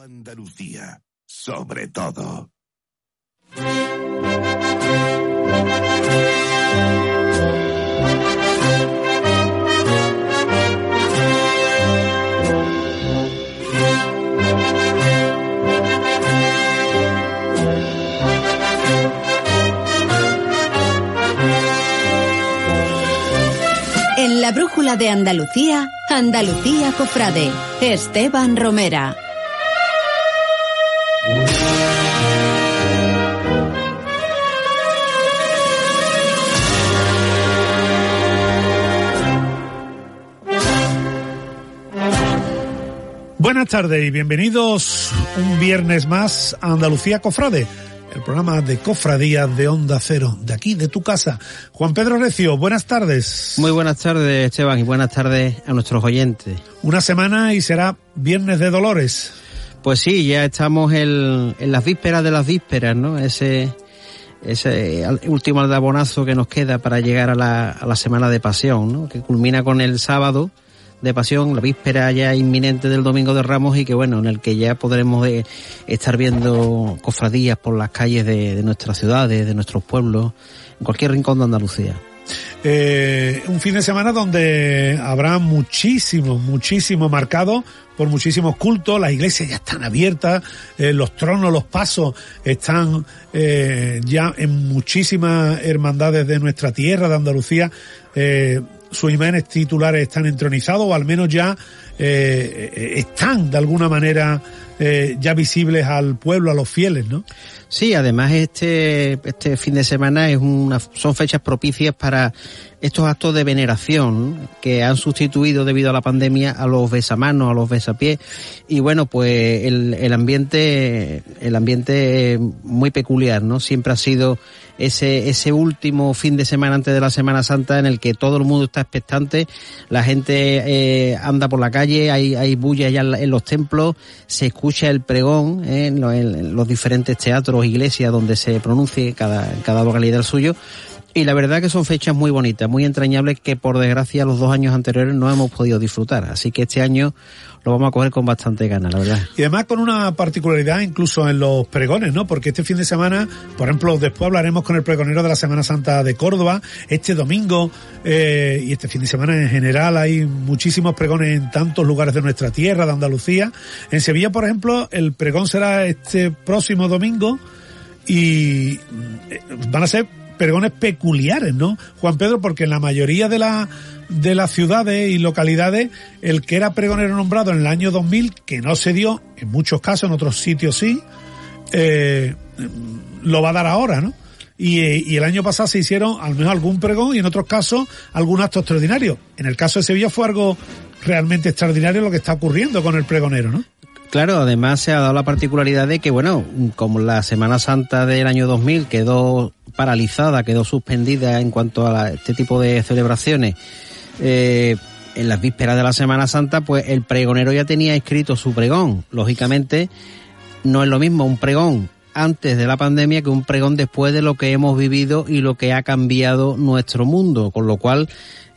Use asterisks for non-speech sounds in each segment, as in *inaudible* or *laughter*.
Andalucía, sobre todo. En la brújula de Andalucía, Andalucía Cofrade, Esteban Romera. Buenas tardes y bienvenidos un viernes más a Andalucía Cofrade, el programa de cofradías de Onda Cero, de aquí, de tu casa. Juan Pedro Recio, buenas tardes. Muy buenas tardes, Esteban, y buenas tardes a nuestros oyentes. Una semana y será Viernes de Dolores. Pues sí, ya estamos en, en las vísperas de las vísperas, ¿no? Ese, ese último aldabonazo que nos queda para llegar a la, a la semana de pasión, ¿no? Que culmina con el sábado de pasión, la víspera ya inminente del Domingo de Ramos y que bueno, en el que ya podremos eh, estar viendo cofradías por las calles de, de, nuestras ciudades, de nuestros pueblos, en cualquier rincón de Andalucía. Eh, un fin de semana donde habrá muchísimo, muchísimo marcado por muchísimos cultos, las iglesias ya están abiertas, eh, los tronos, los pasos están eh, ya en muchísimas hermandades de nuestra tierra, de Andalucía, eh, sus imágenes titulares están entronizados o al menos ya eh, están de alguna manera eh, ya visibles al pueblo, a los fieles, ¿no? Sí, además este, este fin de semana es una, son fechas propicias para estos actos de veneración que han sustituido debido a la pandemia a los besamanos, a los besapiés. Y bueno, pues el, el ambiente, el ambiente muy peculiar, ¿no? Siempre ha sido ese, ese último fin de semana antes de la Semana Santa en el que todo el mundo está expectante, la gente eh, anda por la calle, hay, hay bulla ya en los templos, se escucha el pregón eh, en, los, en, los, diferentes teatros, iglesias donde se pronuncie cada, cada localidad el suyo. Y la verdad que son fechas muy bonitas, muy entrañables que por desgracia los dos años anteriores no hemos podido disfrutar. Así que este año lo vamos a coger con bastante ganas, la verdad. Y además con una particularidad incluso en los pregones, ¿no? Porque este fin de semana, por ejemplo, después hablaremos con el pregonero de la Semana Santa de Córdoba, este domingo eh, y este fin de semana en general hay muchísimos pregones en tantos lugares de nuestra tierra, de Andalucía. En Sevilla, por ejemplo, el pregón será este próximo domingo y van a ser pregones peculiares, ¿no? Juan Pedro, porque en la mayoría de la de las ciudades y localidades, el que era pregonero nombrado en el año 2000, que no se dio, en muchos casos, en otros sitios sí, eh, lo va a dar ahora, ¿no? Y, y, el año pasado se hicieron al menos algún pregón y en otros casos algún acto extraordinario. En el caso de Sevilla fue algo realmente extraordinario lo que está ocurriendo con el pregonero, ¿no? Claro, además se ha dado la particularidad de que, bueno, como la Semana Santa del año 2000 quedó paralizada, quedó suspendida en cuanto a este tipo de celebraciones, eh, en las vísperas de la Semana Santa, pues el pregonero ya tenía escrito su pregón. Lógicamente, no es lo mismo un pregón antes de la pandemia que un pregón después de lo que hemos vivido y lo que ha cambiado nuestro mundo, con lo cual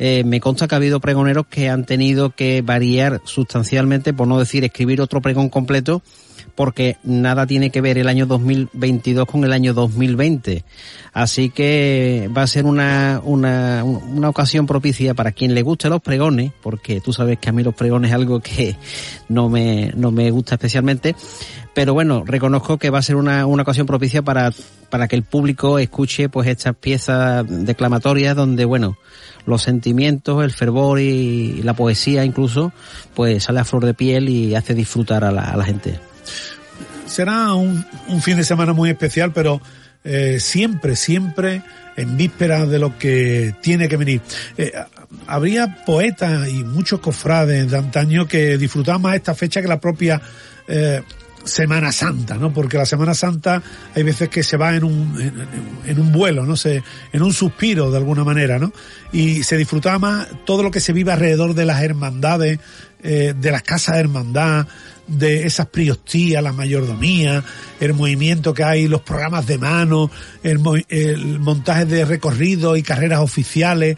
eh, me consta que ha habido pregoneros que han tenido que variar sustancialmente, por no decir escribir otro pregón completo, porque nada tiene que ver el año 2022 con el año 2020. Así que va a ser una, una, una ocasión propicia para quien le guste los pregones, porque tú sabes que a mí los pregones es algo que no me, no me gusta especialmente. Pero bueno, reconozco que va a ser una, una ocasión propicia para, para que el público escuche pues estas piezas declamatorias donde, bueno, los sentimientos, el fervor y la poesía incluso, pues sale a flor de piel y hace disfrutar a la, gente será un, un, fin de semana muy especial, pero eh, siempre, siempre en vísperas de lo que tiene que venir. Eh, habría poetas y muchos cofrades de antaño que disfrutaban más esta fecha que la propia eh, Semana Santa, ¿no? Porque la Semana Santa hay veces que se va en un, en, un vuelo, ¿no? Se, en un suspiro de alguna manera, ¿no? Y se disfrutaba más todo lo que se vive alrededor de las hermandades, eh, de las casas de hermandad, de esas priostías, la mayordomía, el movimiento que hay, los programas de mano, el, el montaje de recorridos y carreras oficiales,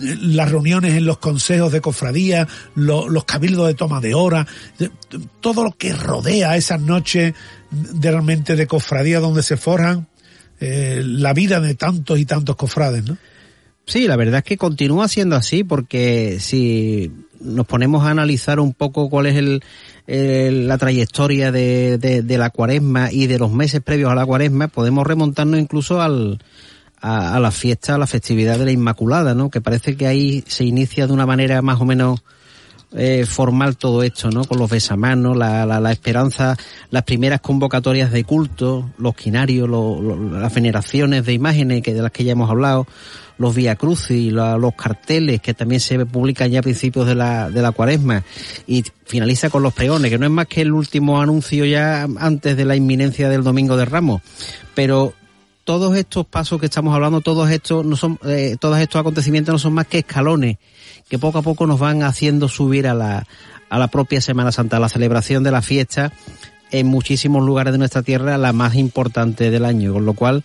las reuniones en los consejos de cofradía, los cabildos de toma de hora, todo lo que rodea esas noches de realmente de cofradía donde se forjan eh, la vida de tantos y tantos cofrades, ¿no? Sí, la verdad es que continúa siendo así porque si nos ponemos a analizar un poco cuál es el, la trayectoria de, de, la cuaresma y de los meses previos a la cuaresma, podemos remontarnos incluso al, a, la fiesta, a la festividad de la Inmaculada, ¿no? Que parece que ahí se inicia de una manera más o menos eh, formal todo esto, ¿no? Con los besamanos, la, la, la, esperanza, las primeras convocatorias de culto, los quinarios, las veneraciones de imágenes que de las que ya hemos hablado, los vía crucis, los carteles que también se publican ya a principios de la, de la cuaresma y finaliza con los pregones, que no es más que el último anuncio ya antes de la inminencia del Domingo de Ramos. Pero todos estos pasos que estamos hablando, todos estos no son, eh, todos estos acontecimientos no son más que escalones que poco a poco nos van haciendo subir a la, a la propia Semana Santa, a la celebración de la fiesta en muchísimos lugares de nuestra tierra, la más importante del año, con lo cual,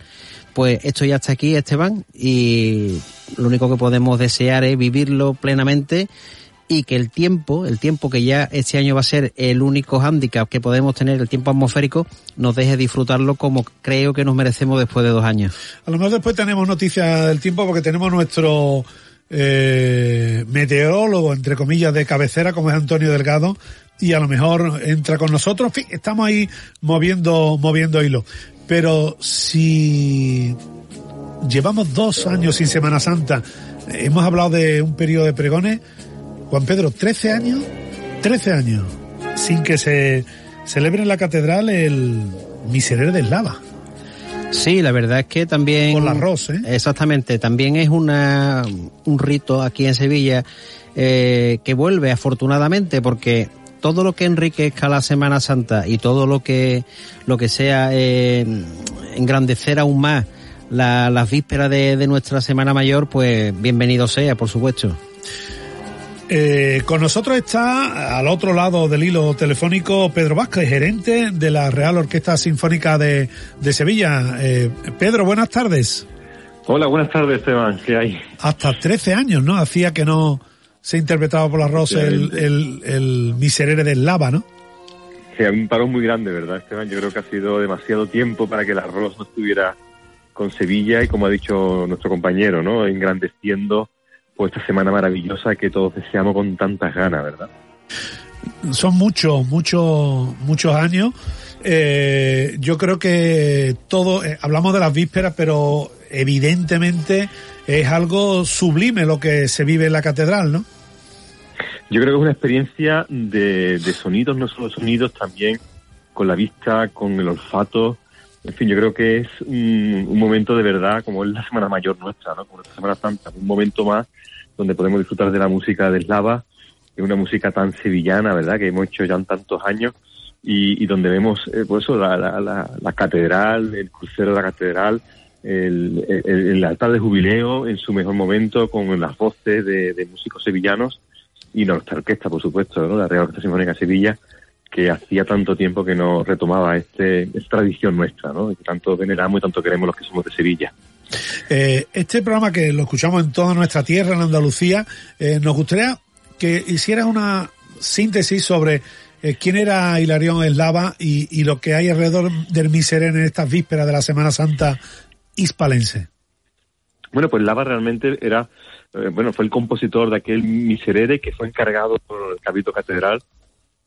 pues esto ya está aquí, Esteban, y lo único que podemos desear es vivirlo plenamente y que el tiempo, el tiempo que ya este año va a ser el único hándicap que podemos tener, el tiempo atmosférico, nos deje disfrutarlo como creo que nos merecemos después de dos años. A lo mejor después tenemos noticias del tiempo porque tenemos nuestro eh, meteorólogo, entre comillas, de cabecera, como es Antonio Delgado, y a lo mejor entra con nosotros. estamos ahí moviendo, moviendo hilo. Pero si llevamos dos años sin Semana Santa, hemos hablado de un periodo de pregones, Juan Pedro, 13 años, 13 años, sin que se celebre en la catedral el Miserere del Lava. Sí, la verdad es que también... Con la arroz, ¿eh? Exactamente, también es una, un rito aquí en Sevilla eh, que vuelve afortunadamente porque todo lo que enriquezca la Semana Santa y todo lo que, lo que sea eh, engrandecer aún más las vísperas de, de nuestra Semana Mayor, pues bienvenido sea, por supuesto. Eh, con nosotros está al otro lado del hilo telefónico Pedro Vázquez, gerente de la Real Orquesta Sinfónica de, Sevilla. Eh, Pedro, buenas tardes. Hola, buenas tardes, Esteban. ¿Qué hay? Hasta 13 años, ¿no? Hacía que no se interpretaba por la Rosa el, el, el, Miserere del Lava, ¿no? Sí, un parón muy grande, ¿verdad, Esteban? Yo creo que ha sido demasiado tiempo para que la Rosa no estuviera con Sevilla y, como ha dicho nuestro compañero, ¿no? Engrandeciendo pues esta semana maravillosa que todos deseamos con tantas ganas, ¿verdad? Son muchos, muchos, muchos años. Eh, yo creo que todo, eh, hablamos de las vísperas, pero evidentemente es algo sublime lo que se vive en la catedral, ¿no? Yo creo que es una experiencia de, de sonidos, no solo sonidos, también con la vista, con el olfato. En fin, yo creo que es un, momento de verdad, como es la Semana Mayor nuestra, ¿no? Como la Semana Santa, un momento más donde podemos disfrutar de la música de Slava, es una música tan sevillana, ¿verdad?, que hemos hecho ya en tantos años, y, donde vemos, eh, pues la, la, catedral, el crucero de la catedral, el, el, altar de jubileo en su mejor momento, con las voces de, músicos sevillanos, y nuestra orquesta, por supuesto, ¿no? la Real Orquesta Sinfónica de Sevilla, que hacía tanto tiempo que no retomaba este, esta tradición nuestra, ¿no? que tanto veneramos y tanto queremos los que somos de Sevilla. Eh, este programa que lo escuchamos en toda nuestra tierra, en Andalucía, eh, nos gustaría que hicieras una síntesis sobre eh, quién era Hilarión Eslava y, y lo que hay alrededor del Miserere en estas vísperas de la Semana Santa hispalense. Bueno, pues Lava realmente era, bueno, fue el compositor de aquel Miserere que fue encargado por el Cabildo Catedral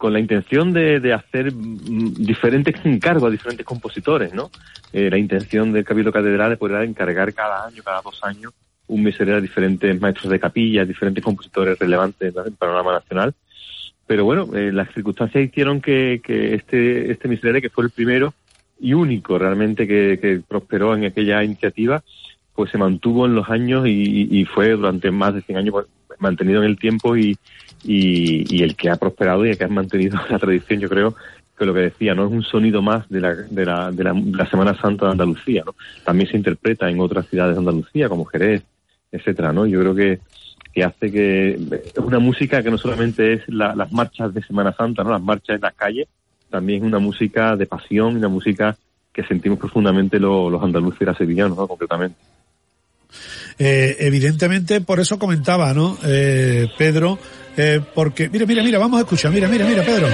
con la intención de, de hacer mm, diferentes encargos a diferentes compositores, ¿no? Eh, la intención del Cabildo Catedral poder encargar cada año, cada dos años, un miserere a diferentes maestros de capilla, diferentes compositores relevantes del panorama nacional. Pero bueno, eh, las circunstancias hicieron que, que este, este miserere, que fue el primero y único realmente que, que prosperó en aquella iniciativa, pues se mantuvo en los años y, y fue durante más de 100 años pues, mantenido en el tiempo y, y, el que ha prosperado y el que ha mantenido *laughs* la tradición, yo creo que lo que decía, no es un sonido más de la, de la, de la, Semana Santa de Andalucía, ¿no? También se interpreta en otras ciudades de Andalucía, como Jerez, etcétera, ¿no? Yo creo que que hace que es una música que no solamente es las marchas de Semana Santa, no las marchas en las calles, también es una música de pasión, una música que sentimos profundamente los andaluces y las sevillanos, ¿no? concretamente. Eh, evidentemente, por eso comentaba, ¿no? Eh, Pedro, eh, porque, mira, mira, mira, vamos a escuchar, mira, mira, mira, Pedro.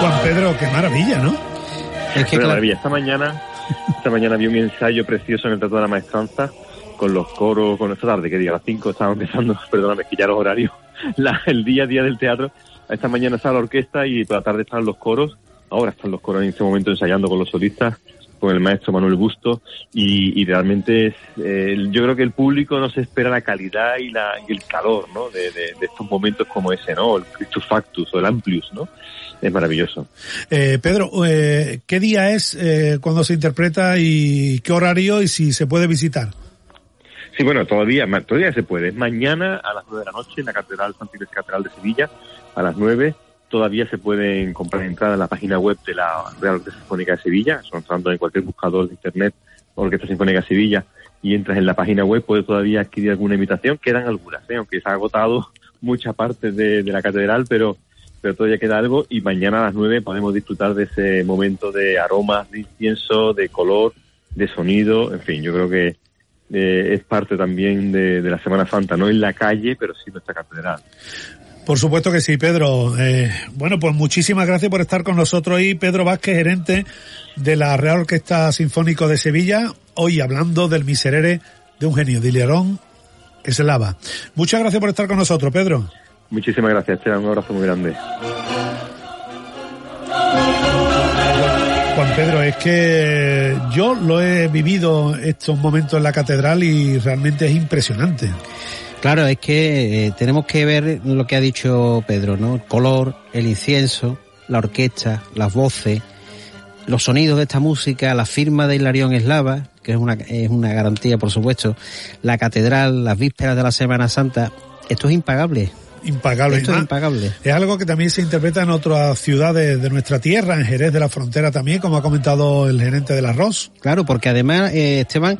Juan Pedro, qué maravilla, ¿no? Es que maravilla. Esta mañana, esta mañana vi un ensayo precioso en el Teatro de la Maestranza con los coros, con esta tarde, que diga, a las 5 estaba empezando, *laughs* perdóname, que ya los horarios, *laughs* el día a día del teatro. Esta mañana estaba la orquesta y por la tarde estaban los coros. Ahora están los coros en este momento ensayando con los solistas, con el maestro Manuel Busto. Y, realmente es, eh, yo creo que el público no se espera la calidad y, la, y el calor ¿no? de, estos momentos como ese, ¿no? El Christus Factus o el Amplius, ¿no? Es maravilloso. Eh, Pedro, eh, ¿qué día es eh, cuando se interpreta y qué horario y si se puede visitar? Sí, bueno, todavía, todavía se puede. Es mañana a las nueve de la noche en la Catedral Santa Catedral de Sevilla, a las nueve. Todavía se pueden comprar entradas en la página web de la Real Orquesta Sinfónica de Sevilla, entrando en cualquier buscador de internet, Orquesta Sinfónica de Sevilla, y entras en la página web, puedes todavía adquirir alguna invitación. Quedan algunas, ¿eh? aunque se ha agotado *laughs* mucha parte de, la catedral, pero, pero todavía queda algo. Y mañana a las nueve podemos disfrutar de ese momento de aromas, de incienso, de color, de sonido. En fin, yo creo que eh, es parte también de, la Semana Santa, no en la calle, pero sí en nuestra catedral. Por supuesto que sí, Pedro. Eh, bueno, pues muchísimas gracias por estar con nosotros hoy, Pedro Vázquez, gerente de la Real Orquesta Sinfónico de Sevilla, hoy hablando del miserere de un genio, de es lava. Muchas gracias por estar con nosotros, Pedro. Muchísimas gracias, Un abrazo muy grande. Juan Pedro, es que yo lo he vivido estos momentos en la catedral y realmente es impresionante. Claro, es que eh, tenemos que ver lo que ha dicho Pedro, ¿no? El color, el incienso, la orquesta, las voces, los sonidos de esta música, la firma de Hilarión Eslava, que es una, es una garantía, por supuesto, la catedral, las vísperas de la Semana Santa, esto es impagable impagable. Esto es impagable. Es algo que también se interpreta en otras ciudades de nuestra tierra, en Jerez de la Frontera también, como ha comentado el gerente del arroz. Claro, porque además, eh, Esteban,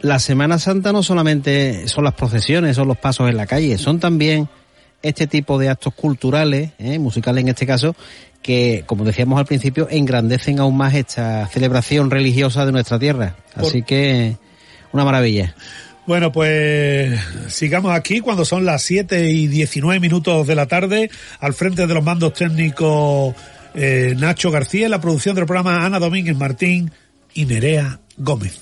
la Semana Santa no solamente son las procesiones, son los pasos en la calle, son también este tipo de actos culturales, eh, musicales en este caso, que, como decíamos al principio, engrandecen aún más esta celebración religiosa de nuestra tierra. Así que, una maravilla. Bueno, pues sigamos aquí cuando son las 7 y 19 minutos de la tarde, al frente de los mandos técnicos eh, Nacho García, la producción del programa Ana Domínguez Martín y Nerea Gómez.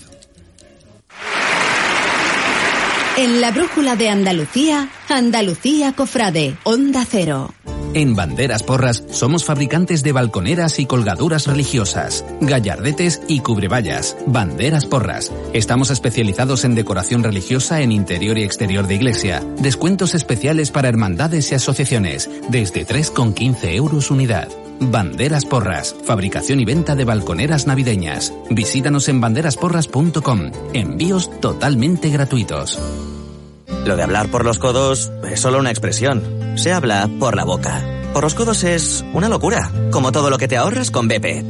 En la brújula de Andalucía, Andalucía Cofrade, Onda Cero. En Banderas Porras somos fabricantes de balconeras y colgaduras religiosas, gallardetes y cubrevallas. Banderas Porras. Estamos especializados en decoración religiosa en interior y exterior de iglesia. Descuentos especiales para hermandades y asociaciones, desde 3,15 euros unidad. Banderas Porras, fabricación y venta de balconeras navideñas. Visítanos en banderasporras.com. Envíos totalmente gratuitos. Lo de hablar por los codos es solo una expresión. Se habla por la boca. Por los codos es una locura, como todo lo que te ahorras con BP.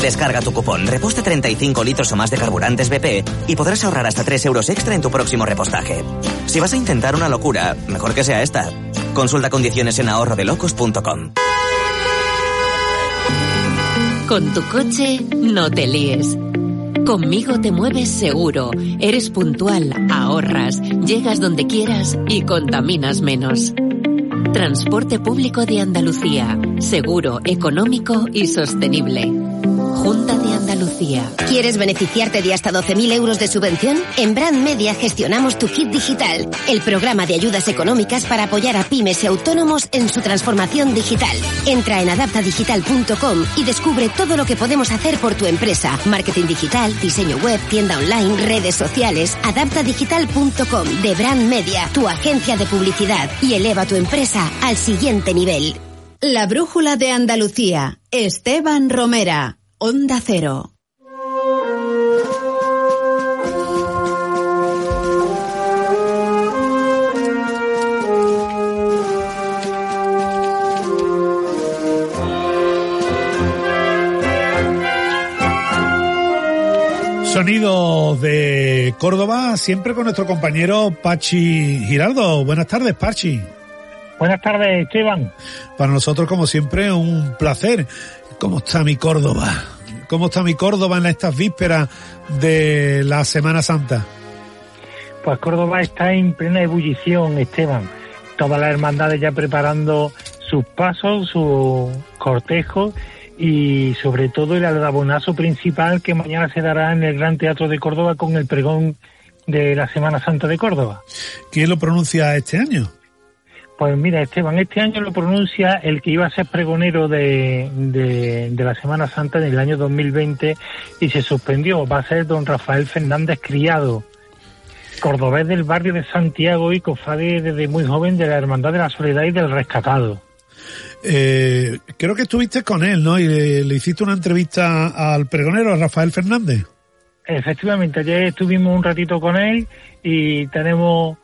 Descarga tu cupón Reposte 35 litros o más de carburantes BP y podrás ahorrar hasta 3 euros extra en tu próximo repostaje. Si vas a intentar una locura, mejor que sea esta. Consulta condiciones en ahorrodelocos.com. Con tu coche no te líes. Conmigo te mueves seguro, eres puntual, ahorras, llegas donde quieras y contaminas menos. Transporte público de Andalucía, seguro, económico y sostenible. Junta de Andalucía. ¿Quieres beneficiarte de hasta 12.000 euros de subvención? En Brand Media gestionamos tu kit digital, el programa de ayudas económicas para apoyar a pymes y autónomos en su transformación digital. Entra en adaptadigital.com y descubre todo lo que podemos hacer por tu empresa. Marketing digital, diseño web, tienda online, redes sociales. Adaptadigital.com de Brand Media, tu agencia de publicidad y eleva tu empresa al siguiente nivel. La brújula de Andalucía. Esteban Romera. Onda Cero. Sonido de Córdoba, siempre con nuestro compañero Pachi Giraldo. Buenas tardes, Pachi. Buenas tardes, Esteban. Para nosotros, como siempre, un placer. ¿Cómo está mi Córdoba? ¿Cómo está mi Córdoba en estas vísperas de la Semana Santa? Pues Córdoba está en plena ebullición, Esteban. Todas las hermandades ya preparando sus pasos, su cortejo y sobre todo el aldabonazo principal que mañana se dará en el Gran Teatro de Córdoba con el pregón de la Semana Santa de Córdoba. ¿Quién lo pronuncia este año? Pues mira, Esteban, este año lo pronuncia el que iba a ser pregonero de, de, la Semana Santa en el año 2020 y se suspendió. Va a ser don Rafael Fernández Criado, cordobés del barrio de Santiago y cofrade desde muy joven de la Hermandad de la Soledad y del Rescatado. Eh, creo que estuviste con él, ¿no? Y le, hiciste una entrevista al pregonero, a Rafael Fernández. Efectivamente, ayer estuvimos un ratito con él y tenemos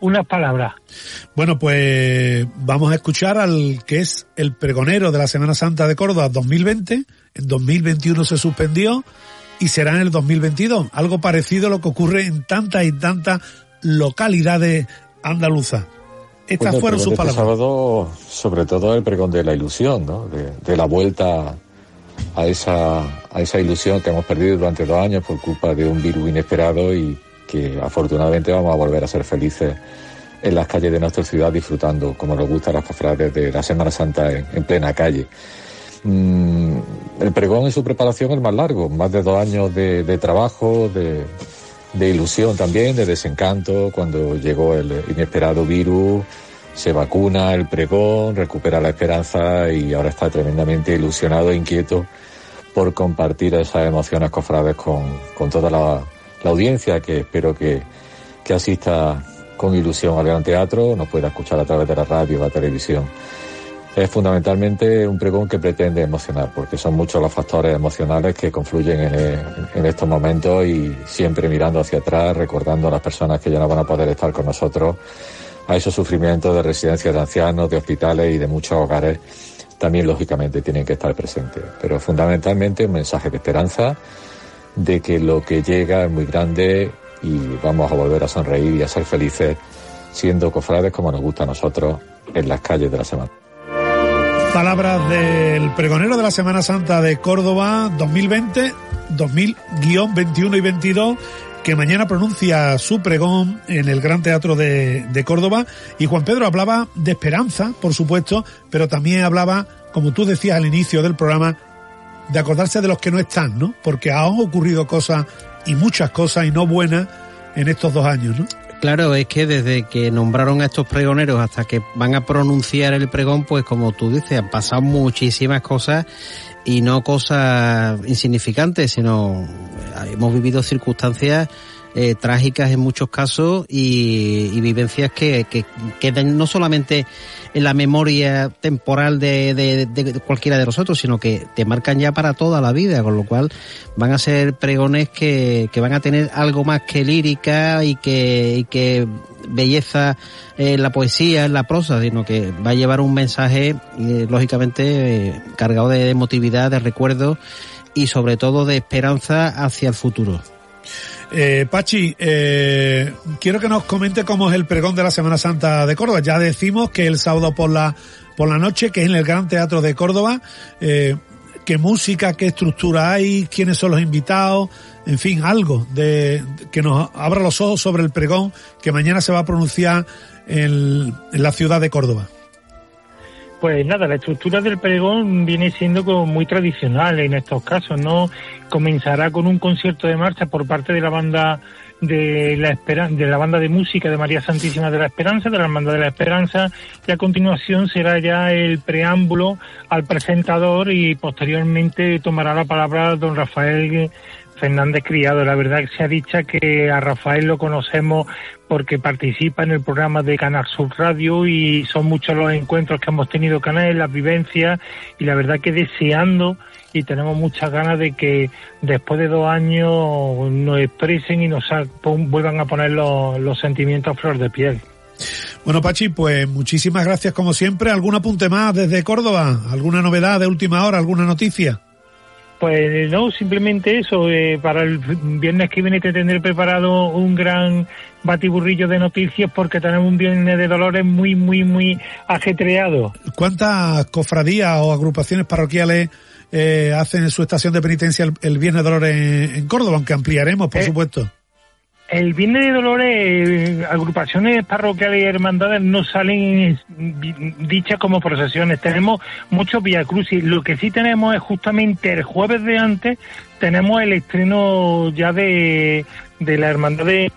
unas palabras. Bueno, pues vamos a escuchar al que es el pregonero de la Semana Santa de Córdoba 2020. En 2021 se suspendió y será en el 2022. Algo parecido a lo que ocurre en tantas y tantas localidades andaluzas. Estas fueron sus palabras. sábado, sobre todo el pregón de la ilusión, ¿no? de, la vuelta a esa, a esa ilusión que hemos perdido durante dos años por culpa de un virus inesperado y que afortunadamente vamos a volver a ser felices en las calles de nuestra ciudad disfrutando, como nos gusta las cofrades de la Semana Santa en, plena calle. Mm, el pregón en su preparación es más largo, más de dos años de, trabajo, de, de ilusión también, de desencanto, cuando llegó el inesperado virus, se vacuna el pregón, recupera la esperanza y ahora está tremendamente ilusionado e inquieto por compartir esas emociones cofrades con, con toda la, audiencia que espero que, que asista con ilusión al Gran Teatro, nos pueda escuchar a través de la radio la televisión es fundamentalmente un pregón que pretende emocionar, porque son muchos los factores emocionales que confluyen en, estos momentos y siempre mirando hacia atrás, recordando a las personas que ya no van a poder estar con nosotros, a esos sufrimientos de residencias de ancianos, de hospitales y de muchos hogares, también lógicamente tienen que estar presentes. Pero fundamentalmente un mensaje de esperanza, de que lo que llega es muy grande y vamos a volver a sonreír y a ser felices siendo cofrades como nos gusta a nosotros en las calles de la semana. Palabras del pregonero de la Semana Santa de Córdoba 2020, 2000-21 y 22, que mañana pronuncia su pregón en el Gran Teatro de, de, Córdoba. Y Juan Pedro hablaba de esperanza, por supuesto, pero también hablaba, como tú decías al inicio del programa, de acordarse de los que no están, ¿no? Porque han ocurrido cosas y muchas cosas y no buenas en estos dos años, ¿no? Claro, es que desde que nombraron a estos pregoneros hasta que van a pronunciar el pregón, pues como tú dices, han pasado muchísimas cosas y no cosas insignificantes, sino hemos vivido circunstancias eh, trágicas en muchos casos y, vivencias que, que quedan no solamente en la memoria temporal de, cualquiera de nosotros, sino que te marcan ya para toda la vida, con lo cual van a ser pregones que, van a tener algo más que lírica y que, que belleza en la poesía, en la prosa, sino que va a llevar un mensaje, eh, lógicamente, cargado de emotividad, de recuerdo y sobre todo de esperanza hacia el futuro. Eh, Pachi, eh, quiero que nos comente cómo es el pregón de la Semana Santa de Córdoba. Ya decimos que el sábado por la, por la noche, que es en el Gran Teatro de Córdoba, eh, qué música, qué estructura hay, quiénes son los invitados, en fin, algo de, que nos abra los ojos sobre el pregón que mañana se va a pronunciar en la ciudad de Córdoba. Pues nada, la estructura del pregón viene siendo como muy tradicional en estos casos, ¿no? Comenzará con un concierto de marcha por parte de la banda de la de la banda de música de María Santísima de la Esperanza, de la Hermandad de la Esperanza, y a continuación será ya el preámbulo al presentador y posteriormente tomará la palabra don Rafael Fernández Criado. La verdad que se ha dicho que a Rafael lo conocemos porque participa en el programa de Canal Sur Radio y son muchos los encuentros que hemos tenido con él, las vivencias y la verdad que deseando y tenemos muchas ganas de que después de dos años nos expresen y nos vuelvan a poner los, los sentimientos a flor de piel. Bueno, Pachi, pues muchísimas gracias como siempre. ¿Algún apunte más desde Córdoba? ¿Alguna novedad de última hora? ¿Alguna noticia? Pues no, simplemente eso. Eh, para el viernes que viene te tendré preparado un gran batiburrillo de noticias porque tenemos un viernes de dolores muy, muy, muy ajetreado. ¿Cuántas cofradías o agrupaciones parroquiales eh, hacen su estación de penitencia el, viernes de dolores en, Córdoba? Aunque ampliaremos, por eh, supuesto. El Viernes de Dolores, agrupaciones parroquiales y hermandades no salen dichas como procesiones. Tenemos muchos Via Crucis. Lo que sí tenemos es justamente el jueves de antes, tenemos el estreno ya de, de la hermandad de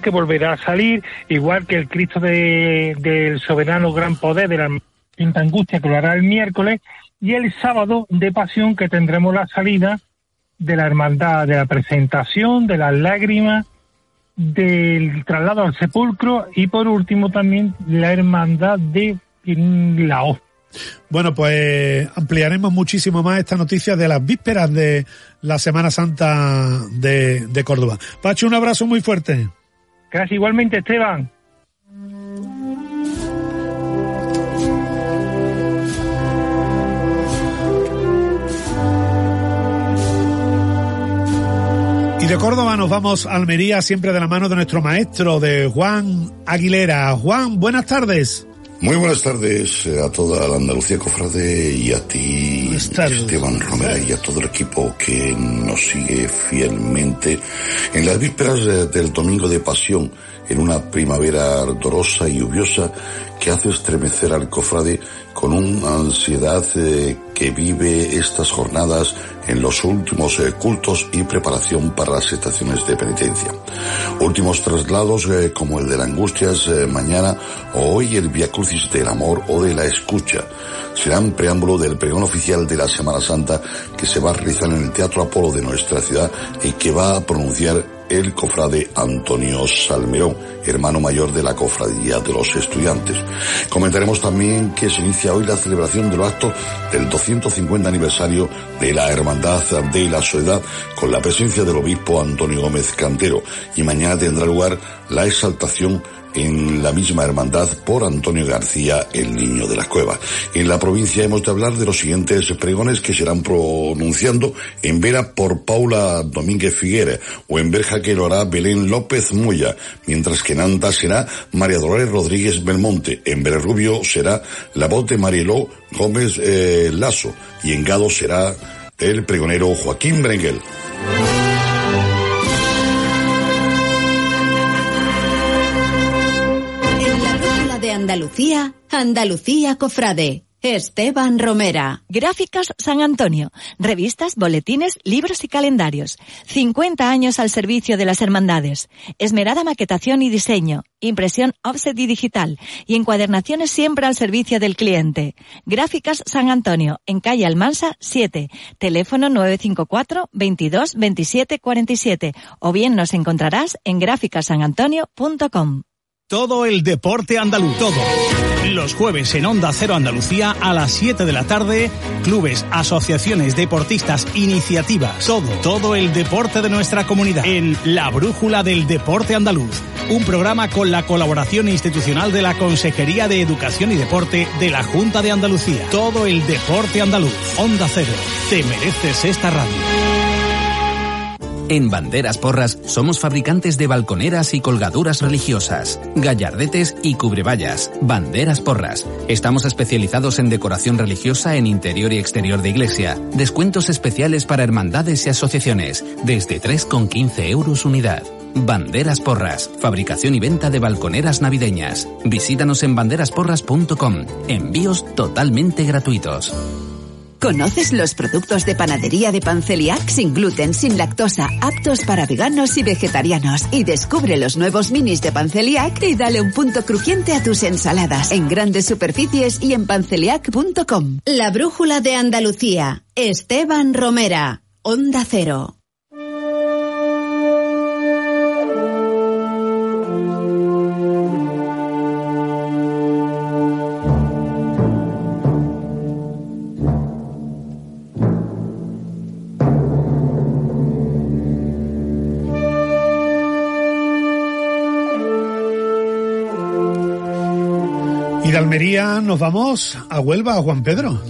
que volverá a salir, igual que el Cristo de, del Soberano Gran Poder de la Quinta Angustia, que lo hará el miércoles, y el sábado de Pasión, que tendremos la salida de la hermandad, de la presentación, de las lágrimas, del traslado al sepulcro y por último también la hermandad de la O. Bueno, pues ampliaremos muchísimo más esta noticia de las vísperas de la Semana Santa de, de Córdoba. Pacho, un abrazo muy fuerte. Gracias igualmente, Esteban. Y de Córdoba nos vamos a Almería, siempre de la mano de nuestro maestro, de Juan Aguilera. Juan, buenas tardes. Muy buenas tardes eh, a toda la Andalucía Cofrade y a ti, Esteban Romera, y a todo el equipo que nos sigue fielmente en las vísperas del Domingo de Pasión, en una primavera ardorosa y lluviosa que hace estremecer al cofrade con una ansiedad eh, que vive estas jornadas en los últimos eh, cultos y preparación para las estaciones de penitencia. Últimos traslados eh, como el de la Angustias mañana o hoy el Via Crucis del Amor o de la Escucha serán preámbulo del pregón oficial de la Semana Santa que se va a realizar en el Teatro Apolo de nuestra ciudad y que va a pronunciar el cofrade Antonio Salmerón, hermano mayor de la cofradía de los estudiantes. Comentaremos también que se inicia hoy la celebración del acto del 250 aniversario de la Hermandad de la Soledad con la presencia del obispo Antonio Gómez Cantero y mañana tendrá lugar la exaltación en la misma hermandad por Antonio García, el niño de la cueva. En la provincia hemos de hablar de los siguientes pregones que serán pronunciando en Vera por Paula Domínguez Figuera o en Berja que lo hará Belén López Moya, mientras que en Anta será María Dolores Rodríguez Belmonte, en Rubio será la voz de Marieló Gómez eh, Lazo y en Gado será el pregonero Joaquín Brenguel. Andalucía, Andalucía Cofrade. Esteban Romera. Gráficas San Antonio. Revistas, boletines, libros y calendarios. 50 años al servicio de las hermandades. Esmerada maquetación y diseño. Impresión offset y digital. Y encuadernaciones siempre al servicio del cliente. Gráficas San Antonio. En calle Almansa 7. Teléfono 954 22 27 47. O bien nos encontrarás en gráficasanantonio.com. Todo el deporte andaluz. Todo. Los jueves en Onda Cero Andalucía a las 7 de la tarde, clubes, asociaciones, deportistas, iniciativas, todo, todo el deporte de nuestra comunidad en La Brújula del Deporte Andaluz, un programa con la colaboración institucional de la Consejería de Educación y Deporte de la Junta de Andalucía. Todo el deporte andaluz. Onda Cero, te mereces esta radio. En Banderas Porras somos fabricantes de balconeras y colgaduras religiosas, gallardetes y cubrevallas. Banderas Porras. Estamos especializados en decoración religiosa en interior y exterior de iglesia. Descuentos especiales para hermandades y asociaciones, desde 3,15 euros unidad. Banderas Porras, fabricación y venta de balconeras navideñas. Visítanos en banderasporras.com. Envíos totalmente gratuitos. ¿Conoces los productos de panadería de Panceliac sin gluten, sin lactosa, aptos para veganos y vegetarianos? Y descubre los nuevos minis de Panceliac y dale un punto crujiente a tus ensaladas en grandes superficies y en panceliac.com. La brújula de Andalucía. Esteban Romera. Onda Cero. Almería nos vamos a Huelva, a Juan Pedro.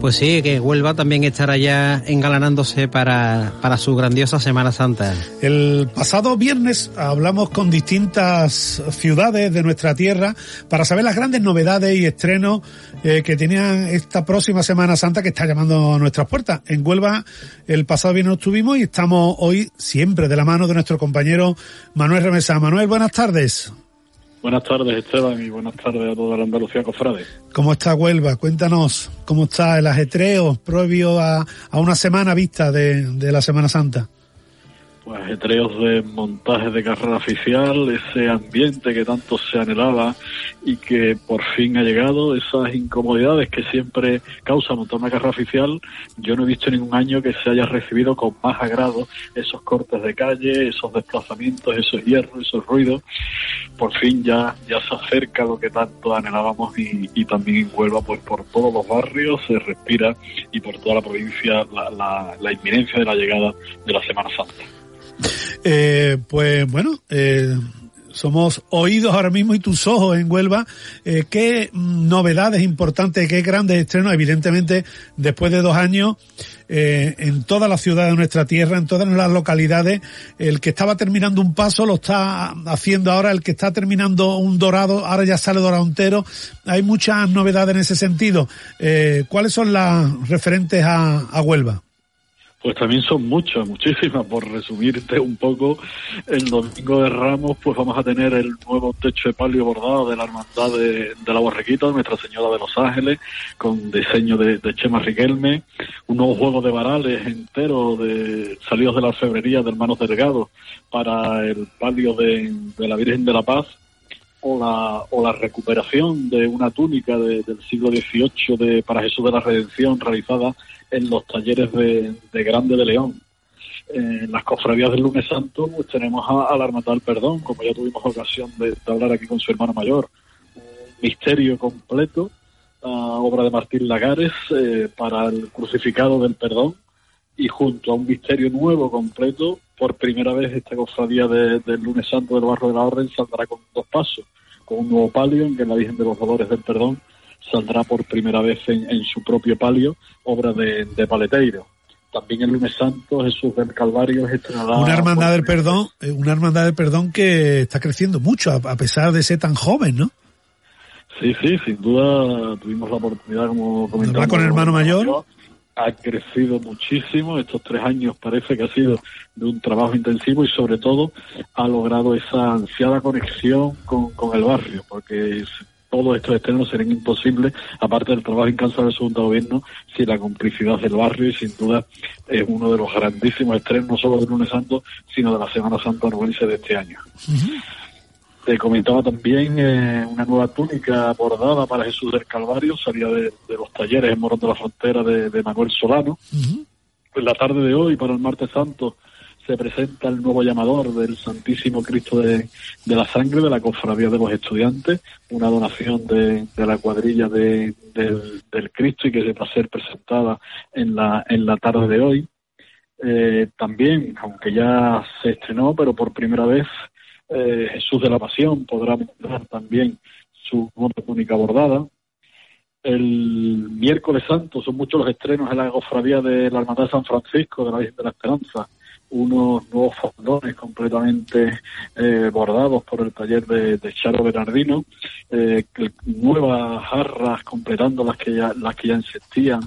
Pues sí, que Huelva también estará ya engalanándose para, para su grandiosa Semana Santa. El pasado viernes hablamos con distintas ciudades de nuestra tierra para saber las grandes novedades y estrenos eh, que tenían esta próxima Semana Santa que está llamando a nuestras puertas. En Huelva el pasado viernes estuvimos y estamos hoy siempre de la mano de nuestro compañero Manuel Remesa. Manuel, buenas tardes. Buenas tardes, Esteban, y buenas tardes a toda la Andalucía Cofrade. ¿Cómo está Huelva? Cuéntanos, ¿cómo está el ajetreo previo a, una semana vista de la Semana Santa? Pues ajetreos de montaje de carrera oficial, ese ambiente que tanto se anhelaba y que por fin ha llegado, esas incomodidades que siempre causa montar una carrera oficial, yo no he visto ningún año que se haya recibido con más agrado esos cortes de calle, esos desplazamientos, esos hierros, esos ruidos. Por fin ya, ya se acerca lo que tanto anhelábamos y, y también en Huelva, pues por todos los barrios se respira y por toda la provincia la, la, la inminencia de la llegada de la Semana Santa. Eh, pues bueno, eh, somos oídos ahora mismo y tus ojos en Huelva. Eh, ¿Qué novedades importantes, qué grandes estrenos? Evidentemente, después de dos años, eh, en toda la ciudad de nuestra tierra, en todas las localidades, el que estaba terminando un paso lo está haciendo ahora, el que está terminando un dorado, ahora ya sale dorado entero. Hay muchas novedades en ese sentido. Eh, ¿Cuáles son las referentes a, a Huelva? Pues también son muchas, muchísimas. Por resumirte un poco, el domingo de Ramos, pues vamos a tener el nuevo techo de palio bordado de la Hermandad de, de la Borrequita, Nuestra Señora de los Ángeles, con diseño de, de, Chema Riquelme, un nuevo juego de varales entero de salidos de la orfebrería de Hermanos Delgado para el palio de la Virgen de la Paz, o la, o la recuperación de una túnica de, del siglo XVIII de, para Jesús de la Redención realizada en los talleres de, de Grande de León. En las cofradías del lunes santo pues tenemos a, a la Perdón, como ya tuvimos ocasión de, hablar aquí con su hermano mayor. Un misterio completo, obra de Martín Lagares, eh, para el crucificado del perdón, y junto a un misterio nuevo completo, por primera vez esta cofradía del de lunes santo del barrio de la Orden saldrá con dos pasos, con un nuevo palio en que la Virgen de los Dolores del Perdón saldrá por primera vez en, en su propio palio, obra de, de, Paleteiro. También el lunes santo Jesús del Calvario estrenará... Una hermandad del perdón, eh, una hermandad del perdón que está creciendo mucho, a, a pesar de ser tan joven, ¿no? Sí, sí, sin duda tuvimos la oportunidad, como comentaba... con el hermano mayor? mayor ha crecido muchísimo. Estos tres años parece que ha sido de un trabajo intensivo y sobre todo ha logrado esa ansiada conexión con, el barrio, porque todos estos estrenos serían imposibles, aparte del trabajo incansable del segundo gobierno, sin la complicidad del barrio y sin duda es uno de los grandísimos estrenos, no solo del lunes santo, sino de la Semana Santa Anuense de este año. Comentaba también eh, una nueva túnica bordada para Jesús del Calvario, salía de, de los talleres en Morón de la Frontera de, de Manuel Solano. Uh -huh. En la tarde de hoy, para el martes santo, se presenta el nuevo llamador del Santísimo Cristo de, de la Sangre de la Cofradía de los Estudiantes, una donación de, de la cuadrilla de, del, del Cristo y que va a ser presentada en la, en la tarde de hoy. Eh, también, aunque ya se estrenó, pero por primera vez eh, Jesús de la Pasión podrá mostrar también su túnica bordada. El miércoles santo son muchos los estrenos en la cofradía de la Hermandad San Francisco, de la Virgen de la Esperanza. Unos nuevos fondones completamente eh, bordados por el taller de, de Charo Bernardino, eh, nuevas jarras completando las que ya, las que ya existían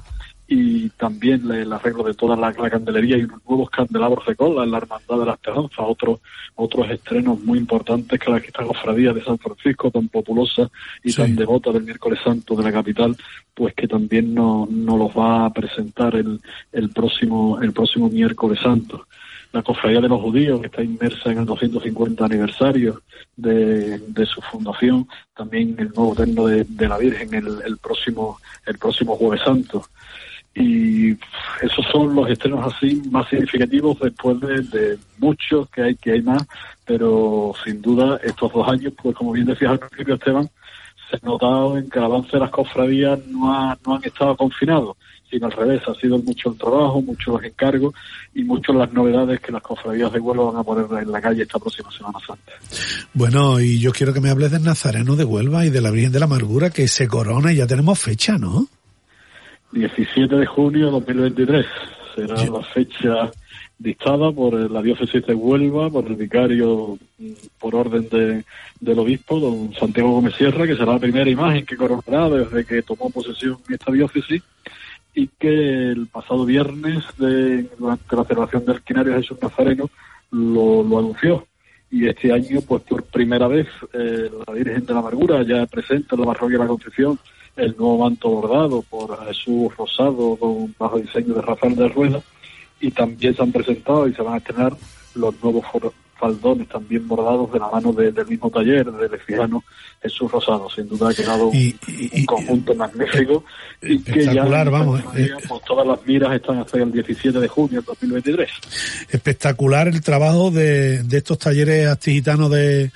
y también el arreglo de toda la, la, candelería y unos nuevos candelabros de cola en la Hermandad de la Esperanza, otros otros estrenos muy importantes que la que esta cofradía de San Francisco, tan populosa y sí. tan devota del miércoles santo de la capital, pues que también nos no los va a presentar el, el próximo el próximo miércoles santo. La cofradía de los judíos, que está inmersa en el 250 aniversario de, de su fundación, también el nuevo terno de, de la Virgen el, el próximo el próximo jueves santo y esos son los estrenos así más significativos después de, muchos que hay que hay más pero sin duda estos dos años pues como bien decías al principio Esteban se ha notado en que el avance de las cofradías no, ha, no han estado confinados sino al revés, ha sido mucho el trabajo, mucho los encargos y muchas las novedades que las cofradías de Huelva van a poner en la calle esta próxima Semana Santa. Bueno, y yo quiero que me hables del Nazareno de Huelva y de la Virgen de la Amargura que se corona y ya tenemos fecha, ¿no? 17 de junio de 2023. Será la fecha dictada por la diócesis de Huelva, por el vicario mm, por orden de, del obispo, don Santiago Gómez Sierra, que será la primera imagen que coronará desde que tomó posesión esta diócesis y que el pasado viernes, de, durante la celebración del Quinario Jesús Nazareno, lo, lo anunció. Y este año, pues por primera vez, eh, la Virgen de la Amargura ya presenta en la parroquia de la Concepción el nuevo manto bordado por Jesús Rosado con bajo diseño de Rafael de Rueda y también se han presentado y se van a estrenar los nuevos faldones también bordados de la mano del mismo taller del lejano Jesús Rosado. Sin duda ha quedado un, conjunto magnífico y que ya vamos, eh, pues, todas las miras están hasta el 17 de junio de 2023. Espectacular el trabajo de, de estos talleres astigitanos de